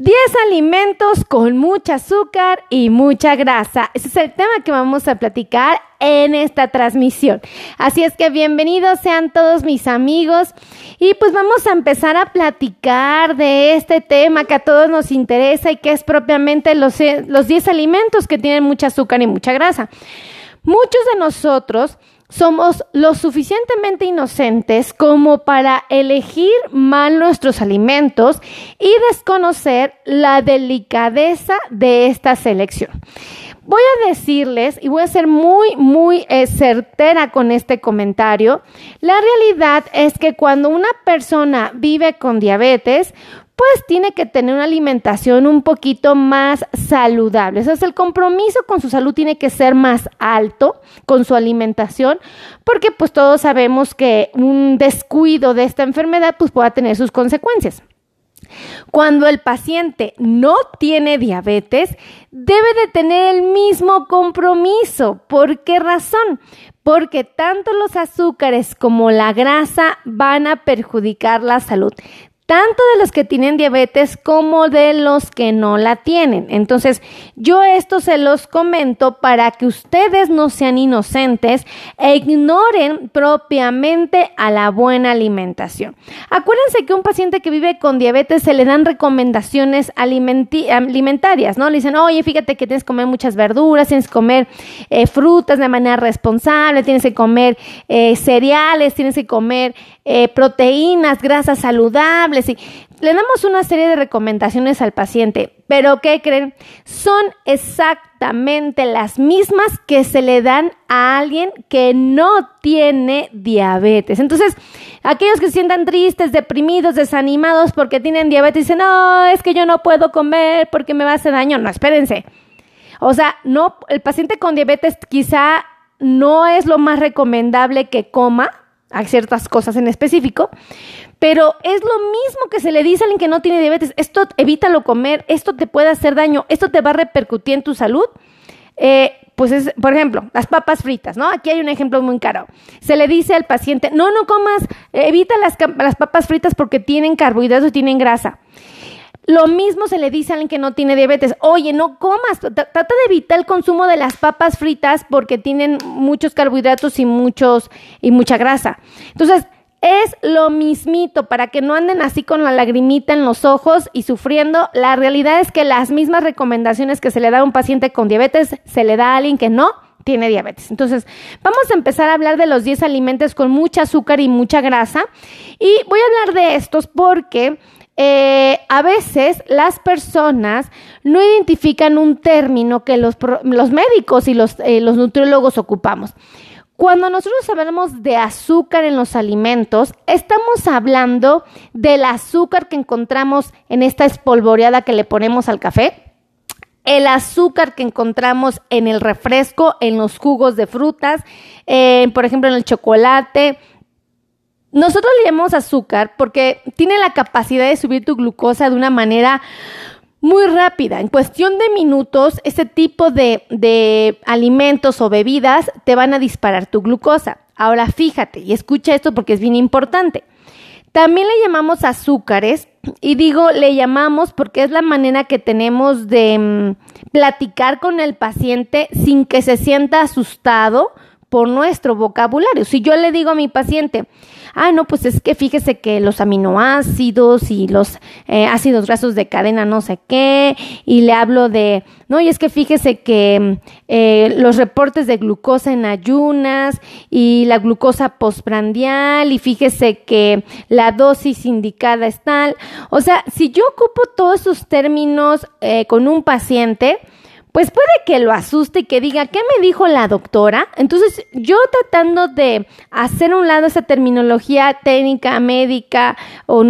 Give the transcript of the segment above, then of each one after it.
10 alimentos con mucha azúcar y mucha grasa. Ese es el tema que vamos a platicar en esta transmisión. Así es que bienvenidos sean todos mis amigos y pues vamos a empezar a platicar de este tema que a todos nos interesa y que es propiamente los, los 10 alimentos que tienen mucha azúcar y mucha grasa. Muchos de nosotros somos lo suficientemente inocentes como para elegir mal nuestros alimentos y desconocer la delicadeza de esta selección. Voy a decirles, y voy a ser muy, muy eh, certera con este comentario, la realidad es que cuando una persona vive con diabetes, pues tiene que tener una alimentación un poquito más saludable. O el compromiso con su salud tiene que ser más alto con su alimentación, porque pues todos sabemos que un descuido de esta enfermedad pues pueda tener sus consecuencias. Cuando el paciente no tiene diabetes, debe de tener el mismo compromiso. ¿Por qué razón? Porque tanto los azúcares como la grasa van a perjudicar la salud tanto de los que tienen diabetes como de los que no la tienen. Entonces, yo esto se los comento para que ustedes no sean inocentes e ignoren propiamente a la buena alimentación. Acuérdense que un paciente que vive con diabetes se le dan recomendaciones alimentarias, ¿no? Le dicen, oye, fíjate que tienes que comer muchas verduras, tienes que comer eh, frutas de manera responsable, tienes que comer eh, cereales, tienes que comer eh, proteínas, grasas saludables y le damos una serie de recomendaciones al paciente, pero ¿qué creen? Son exactamente las mismas que se le dan a alguien que no tiene diabetes. Entonces, aquellos que se sientan tristes, deprimidos, desanimados porque tienen diabetes, dicen, no, es que yo no puedo comer porque me va a hacer daño. No, espérense. O sea, no, el paciente con diabetes quizá no es lo más recomendable que coma, a ciertas cosas en específico, pero es lo mismo que se le dice a alguien que no tiene diabetes, esto evítalo comer, esto te puede hacer daño, esto te va a repercutir en tu salud. Eh, pues es, por ejemplo, las papas fritas, ¿no? Aquí hay un ejemplo muy caro. Se le dice al paciente, no, no comas, evita las, las papas fritas porque tienen carbohidratos y tienen grasa. Lo mismo se le dice a alguien que no tiene diabetes. Oye, no comas, trata de evitar el consumo de las papas fritas porque tienen muchos carbohidratos y muchos y mucha grasa. Entonces, es lo mismito para que no anden así con la lagrimita en los ojos y sufriendo. La realidad es que las mismas recomendaciones que se le da a un paciente con diabetes se le da a alguien que no tiene diabetes. Entonces, vamos a empezar a hablar de los 10 alimentos con mucha azúcar y mucha grasa. Y voy a hablar de estos porque eh, a veces las personas no identifican un término que los, médicos y los, eh, los nutriólogos ocupamos. Cuando nosotros hablamos de azúcar en los alimentos, estamos hablando del azúcar que encontramos en esta espolvoreada que le ponemos al café, el azúcar que encontramos en el refresco, en los jugos de frutas, eh, por ejemplo en el chocolate, nosotros le llamamos azúcar porque tiene la capacidad de subir tu glucosa de una manera muy rápida. En cuestión de minutos, ese tipo de, alimentos o bebidas te van a disparar tu glucosa. Ahora fíjate y escucha esto porque es bien importante. También le llamamos azúcares y digo le llamamos porque es la manera que tenemos de mm, platicar con el paciente sin que se sienta asustado por nuestro vocabulario. Si yo le digo a mi paciente, ah, no, pues es que fíjese que los aminoácidos y los eh, ácidos grasos de cadena no sé qué, y le hablo de, no, y es que fíjese que eh, los reportes de glucosa en ayunas y la glucosa postprandial, y fíjese que la dosis indicada es tal. O sea, si yo ocupo todos esos términos eh, con un paciente, pues puede que lo asuste y que diga, ¿qué me dijo la doctora? Entonces, yo tratando de hacer un lado esa terminología técnica, médica o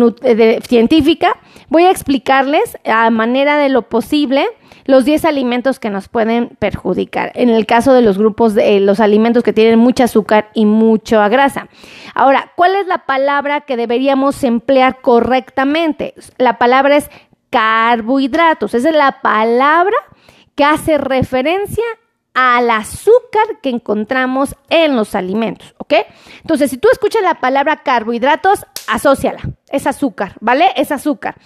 científica, voy a explicarles a manera de lo posible los 10 alimentos que nos pueden perjudicar. En el caso de los grupos de los alimentos que tienen mucho azúcar y mucha grasa. Ahora, ¿cuál es la palabra que deberíamos emplear correctamente? La palabra es carbohidratos. Esa es la palabra que hace referencia al azúcar que encontramos en los alimentos, ¿ok? Entonces, si tú escuchas la palabra carbohidratos, asóciala, es azúcar, ¿vale? Es azúcar.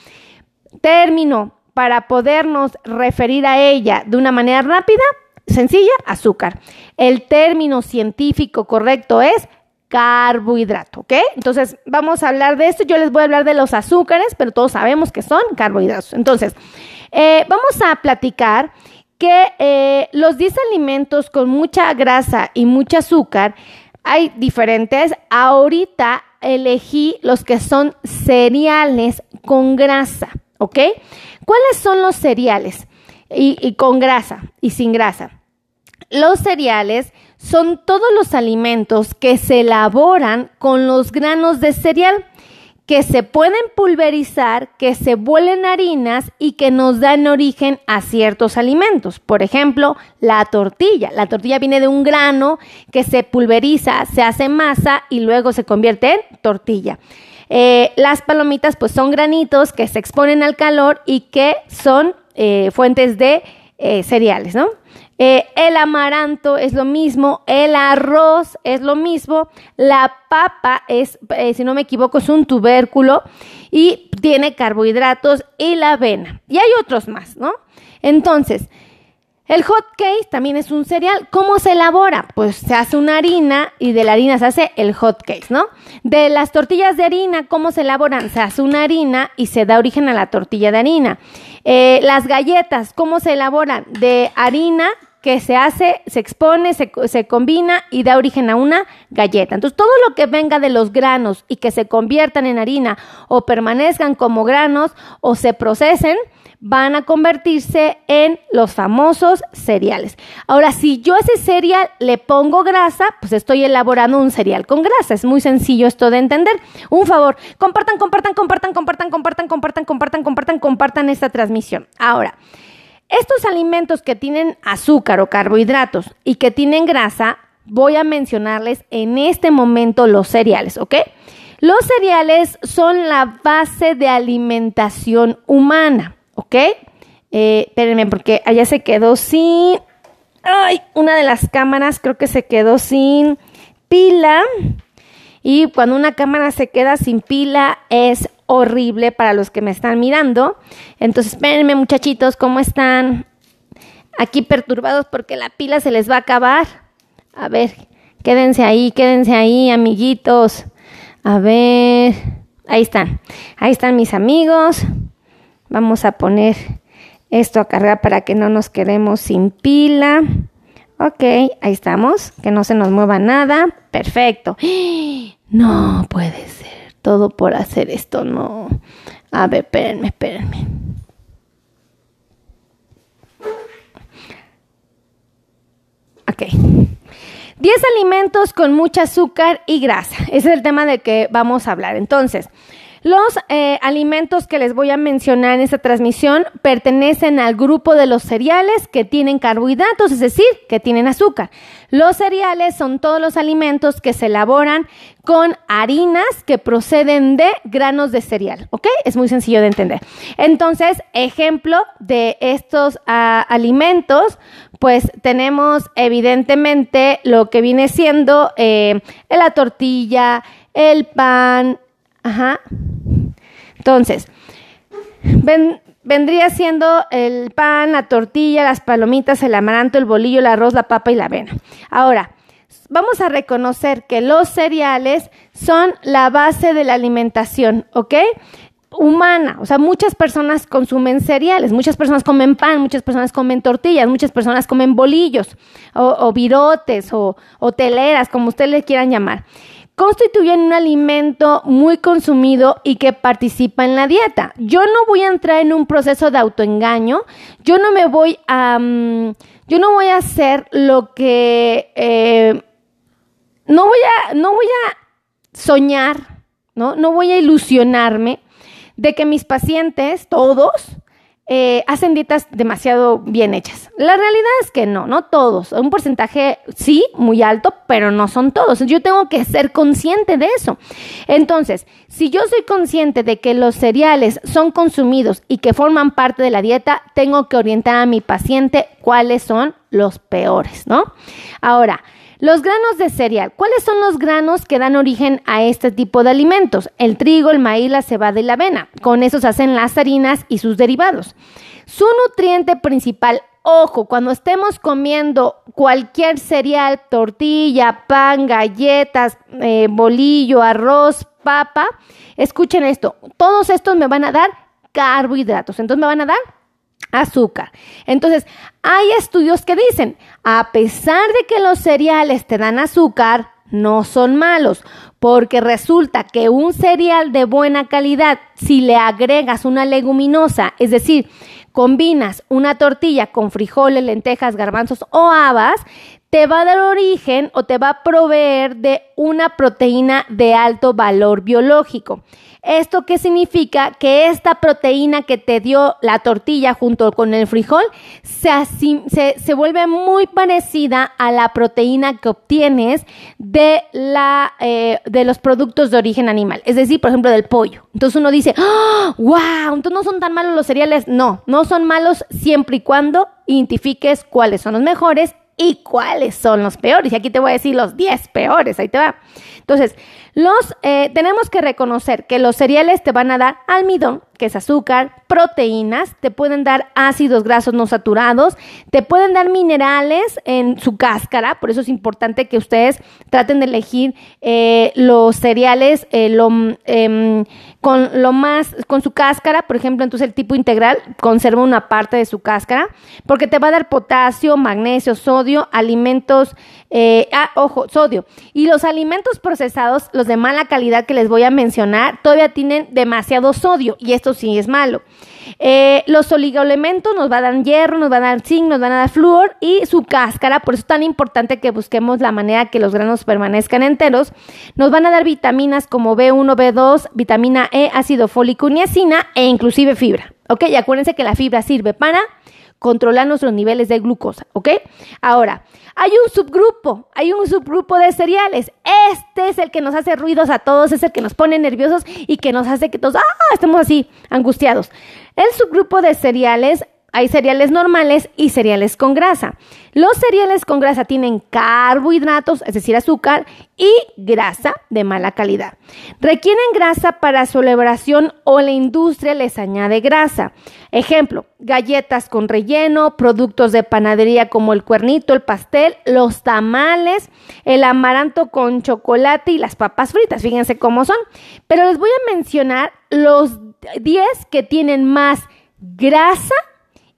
Término para podernos referir a ella de una manera rápida, sencilla, azúcar. El término científico correcto es carbohidrato, ¿ok? Entonces, vamos a hablar de esto. Yo les voy a hablar de los azúcares, pero todos sabemos que son carbohidratos. Entonces, eh, vamos a platicar que eh, los 10 alimentos con mucha grasa y mucho azúcar, hay diferentes. Ahorita elegí los que son cereales con grasa, ¿ok? ¿Cuáles son los cereales? y con grasa y sin grasa. Los cereales son todos los alimentos que se elaboran con los granos de cereal que se pueden pulverizar, que se vuelven harinas y que nos dan origen a ciertos alimentos. Por ejemplo, la tortilla. La tortilla viene de un grano que se pulveriza, se hace masa y luego se convierte en tortilla. Eh, las palomitas pues son granitos que se exponen al calor y que son eh, fuentes de eh, cereales, ¿no? Eh, el amaranto es lo mismo, el arroz es lo mismo, la papa es, eh, si no me equivoco, es un tubérculo y tiene carbohidratos y la avena. Y hay otros más, ¿no? Entonces, el hot cake también es un cereal. ¿Cómo se elabora? Pues se hace una harina y de la harina se hace el hot cake, ¿no? De las tortillas de harina, ¿cómo se elaboran? Se hace una harina y se da origen a la tortilla de harina. Eh, las galletas, ¿cómo se elaboran? De harina que se hace, se expone, se, se, combina y da origen a una galleta. Entonces, todo lo que venga de los granos y que se conviertan en harina o permanezcan como granos o se procesen, van a convertirse en los famosos cereales. Ahora, si yo a ese cereal le pongo grasa, pues estoy elaborando un cereal con grasa. Es muy sencillo esto de entender. Un favor, compartan, compartan, compartan, compartan, compartan, compartan, compartan, compartan, compartan esta transmisión. Ahora, estos alimentos que tienen azúcar o carbohidratos y que tienen grasa, voy a mencionarles en este momento los cereales, ¿ok? Los cereales son la base de alimentación humana. ¿ok? Eh, espérenme, porque allá se quedó sin... Ay, una de las cámaras creo que se quedó sin pila. Y cuando una cámara se queda sin pila es horrible para los que me están mirando. Entonces, espérenme muchachitos, ¿cómo están? Aquí perturbados porque la pila se les va a acabar. A ver, quédense ahí, quédense ahí, amiguitos. A ver, ahí están. Ahí están mis amigos. Vamos a poner esto a cargar para que no nos quedemos sin pila. Ok, ahí estamos. Que no se nos mueva nada. Perfecto. No puede ser. Todo por hacer esto, no. A ver, espérenme, espérenme. Ok. 10 alimentos con mucha azúcar y grasa. Ese es el tema de que vamos a hablar. Entonces, los eh, alimentos que les voy a mencionar en esta transmisión pertenecen al grupo de los cereales que tienen carbohidratos, es decir, que tienen azúcar. Los cereales son todos los alimentos que se elaboran con harinas que proceden de granos de cereal, ¿ok? Es muy sencillo de entender. Entonces, ejemplo de estos ah, alimentos, pues tenemos evidentemente lo que viene siendo eh, la tortilla, el pan, Ajá. Entonces, vendría siendo el pan, la tortilla, las palomitas, el amaranto, el bolillo, el arroz, la papa y la avena. Ahora, vamos a reconocer que los cereales son la base de la alimentación, ¿ok? humana, o sea, muchas personas consumen cereales, muchas personas comen pan, muchas personas comen tortillas, muchas personas comen bolillos o, virotes o, o teleras, como ustedes le quieran llamar constituyen un alimento muy consumido y que participa en la dieta. Yo no voy a entrar en un proceso de autoengaño, yo no me voy a, mm, yo no voy a hacer lo que, eh, no voy a, no voy a soñar, ¿no? No voy a ilusionarme de que mis pacientes, todos, eh, hacen dietas demasiado bien hechas. La realidad es que no, no todos. Un porcentaje sí, muy alto, pero no son todos. Yo tengo que ser consciente de eso. Entonces, si yo soy consciente de que los cereales son consumidos y que forman parte de la dieta, tengo que orientar a mi paciente cuáles son los peores, ¿no? Ahora, Los granos de cereal. ¿Cuáles son los granos que dan origen a este tipo de alimentos? El trigo, el maíz, la cebada y la avena. Con eso se hacen las harinas y sus derivados. Su nutriente principal, ojo, cuando estemos comiendo cualquier cereal, tortilla, pan, galletas, eh, bolillo, arroz, papa, escuchen esto, todos estos me van a dar carbohidratos, entonces me van a dar azúcar. Entonces, hay estudios que dicen, a pesar de que los cereales te dan azúcar, no son malos, porque resulta que un cereal de buena calidad, si le agregas una leguminosa, es decir, combinas una tortilla con frijoles, lentejas, garbanzos o habas, te va a dar origen o te va a proveer de una proteína de alto valor biológico. ¿Esto qué significa? Que esta proteína que te dio la tortilla junto con el frijol se, se, vuelve muy parecida a la proteína que obtienes de, la, eh, de los productos de origen animal, es decir, por ejemplo, del pollo. Entonces uno dice, ¡Wow! ¡Ah! Entonces no son tan malos los cereales. No, no son malos siempre y cuando identifiques cuáles son los mejores y cuáles son los peores. Y aquí te voy a decir los 10 peores, ahí te va. Entonces, los, eh, tenemos que reconocer que los cereales te van a dar almidón, que es azúcar, proteínas, te pueden dar ácidos grasos no saturados, te pueden dar minerales en su cáscara, por eso es importante que ustedes traten de elegir eh, los cereales eh, lo, em, con lo más, con su cáscara, por ejemplo, entonces el tipo integral conserva una parte de su cáscara, porque te va a dar potasio, magnesio, sodio, alimentos, ah, ojo, sodio, y los alimentos procesados, los de mala calidad que les voy a mencionar, todavía tienen demasiado sodio, y esto sí es malo. Eh, los oligoelementos nos van a dar hierro, nos van a dar zinc, nos van a dar flúor y su cáscara, por eso es tan importante que busquemos la manera que los granos permanezcan enteros. Nos van a dar vitaminas como B1, B2, vitamina E, ácido fólico, niacina e inclusive fibra. ¿Ok? Y acuérdense que la fibra sirve para controlar nuestros niveles de glucosa, ¿ok? Ahora, hay un subgrupo, hay un subgrupo de cereales. Este es el que nos hace ruidos a todos, es el que nos pone nerviosos y que nos hace que todos, ah, estemos así, angustiados. El subgrupo de cereales hay cereales normales y cereales con grasa. Los cereales con grasa tienen carbohidratos, es decir, azúcar, y grasa de mala calidad. Requieren grasa para su elaboración o la industria les añade grasa. Ejemplo, galletas con relleno, productos de panadería como el cuernito, el pastel, los tamales, el amaranto con chocolate y las papas fritas. Fíjense cómo son. Pero les voy a mencionar los 10 que tienen más grasa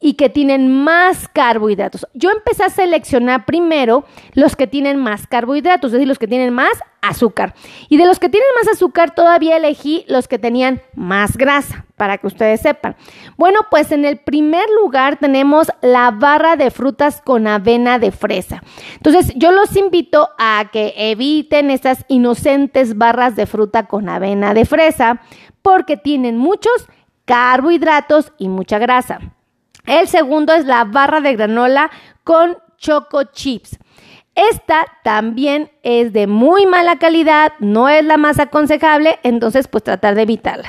y que tienen más carbohidratos. Yo empecé a seleccionar primero los que tienen más carbohidratos, es decir, los que tienen más azúcar. Y de los que tienen más azúcar todavía elegí los que tenían más grasa, para que ustedes sepan. Bueno, pues en el primer lugar tenemos la barra de frutas con avena de fresa. Entonces, yo los invito a que eviten estas inocentes barras de fruta con avena de fresa porque tienen muchos carbohidratos y mucha grasa. El segundo es la barra de granola con choco chips. Esta también es de muy mala calidad, no es la más aconsejable, entonces pues tratar de evitarla.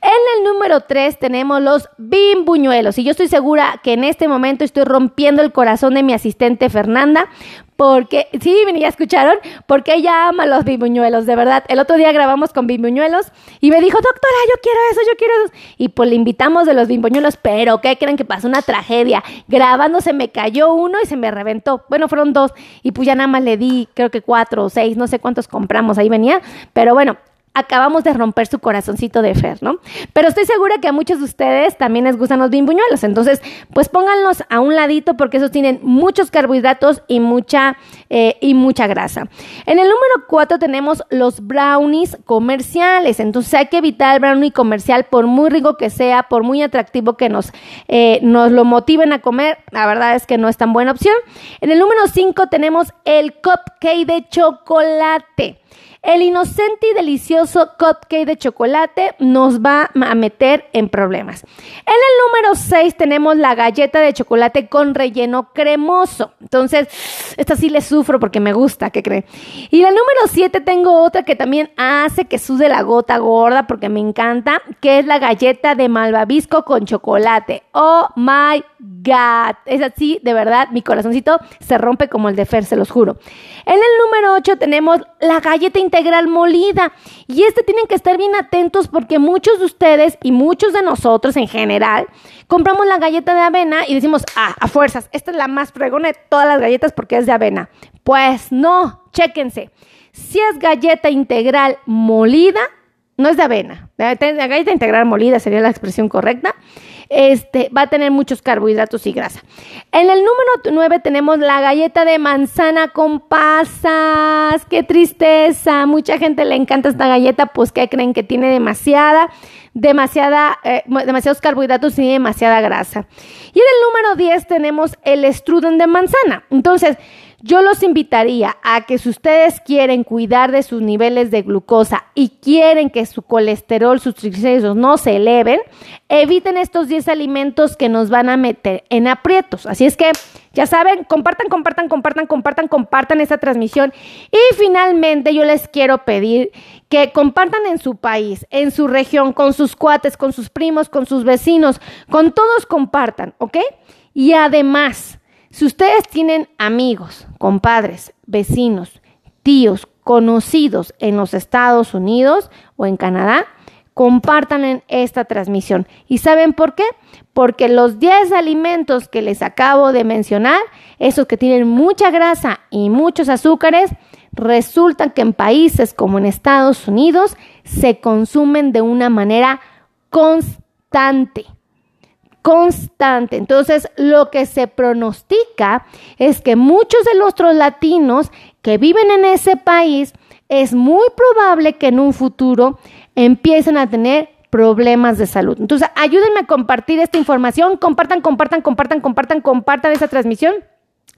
En el número 3 tenemos los bimbuñuelos y yo estoy segura que en este momento estoy rompiendo el corazón de mi asistente Fernanda porque, sí, ya escucharon, porque ella ama los bimbuñuelos, de verdad. El otro día grabamos con bimbuñuelos y me dijo, doctora, yo quiero eso, yo quiero eso. Y pues le invitamos de los bimbuñuelos, pero ¿qué creen que pasó? Una tragedia. Grabando se me cayó uno y se me reventó. Bueno, fueron dos y pues ya nada más le di, creo que cuatro o seis, no sé cuántos compramos, ahí venía. Pero bueno, acabamos de romper su corazoncito de Fer, ¿no? Pero estoy segura que a muchos de ustedes también les gustan los bimbuñuelos, entonces pues pónganlos a un ladito porque esos tienen muchos carbohidratos y mucha, eh, y mucha grasa. En el número 4 tenemos los brownies comerciales, entonces hay que evitar el brownie comercial por muy rico que sea, por muy atractivo que nos, eh, nos lo motiven a comer, la verdad es que no es tan buena opción. En el número 5 tenemos el cupcake de chocolate. El inocente y delicioso cupcake de chocolate nos va a meter en problemas. En el número 6 tenemos la galleta de chocolate con relleno cremoso. Entonces, esta sí le sufro porque me gusta, ¿qué creen? Y el número 7 tengo otra que también hace que sude la gota gorda porque me encanta, que es la galleta de malvavisco con chocolate. Oh my God. Es así, de verdad, mi corazoncito se rompe como el de Fer, se los juro. En el número 8 tenemos la galleta integral molida. Y este tienen que estar bien atentos porque muchos de ustedes y muchos de nosotros en general compramos la galleta de avena y decimos, ah, a fuerzas, esta es la más fregona de todas las galletas porque es de avena. Pues no, chéquense. Si es galleta integral molida, no es de avena. La galleta integral molida sería la expresión correcta. Este va a tener muchos carbohidratos y grasa. En el número 9 tenemos la galleta de manzana con pasas. ¡Qué tristeza! Mucha gente le encanta esta galleta, pues que creen que tiene demasiada, demasiada, eh, demasiados carbohidratos y demasiada grasa. Y en el número 10 tenemos el strudel de manzana. Entonces, yo los invitaría a que si ustedes quieren cuidar de sus niveles de glucosa y quieren que su colesterol, sus triglicéridos no se eleven, eviten estos 10 alimentos que nos van a meter en aprietos. Así es que, ya saben, compartan, compartan, compartan, compartan, compartan esta transmisión. Y finalmente yo les quiero pedir que compartan en su país, en su región, con sus cuates, con sus primos, con sus vecinos, con todos compartan, ¿ok? Y además, si ustedes tienen amigos, compadres, vecinos, tíos, conocidos en los Estados Unidos o en Canadá, compartan en esta transmisión. ¿Y saben por qué? Porque los 10 alimentos que les acabo de mencionar, esos que tienen mucha grasa y muchos azúcares, resultan que en países como en Estados Unidos se consumen de una manera constante constante. Entonces, lo que se pronostica es que muchos de los latinos que viven en ese país es muy probable que en un futuro empiecen a tener problemas de salud. Entonces, ayúdenme a compartir esta información, compartan, compartan, compartan, compartan, compartan esta transmisión.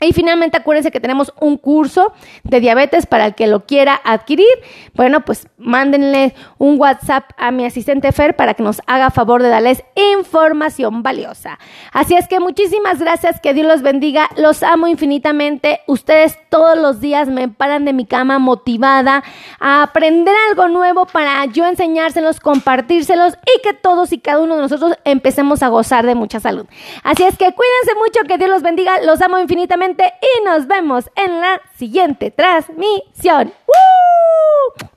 Y finalmente acuérdense que tenemos un curso de diabetes para el que lo quiera adquirir. Bueno, pues mándenle un WhatsApp a mi asistente Fer para que nos haga favor de darles información valiosa. Así es que muchísimas gracias, que Dios los bendiga, los amo infinitamente. Ustedes todos los días me paran de mi cama motivada a aprender algo nuevo para yo enseñárselos, compartírselos y que todos y cada uno de nosotros empecemos a gozar de mucha salud. Así es que cuídense mucho, que Dios los bendiga, los amo infinitamente y nos vemos en la siguiente transmisión.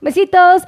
Besitos.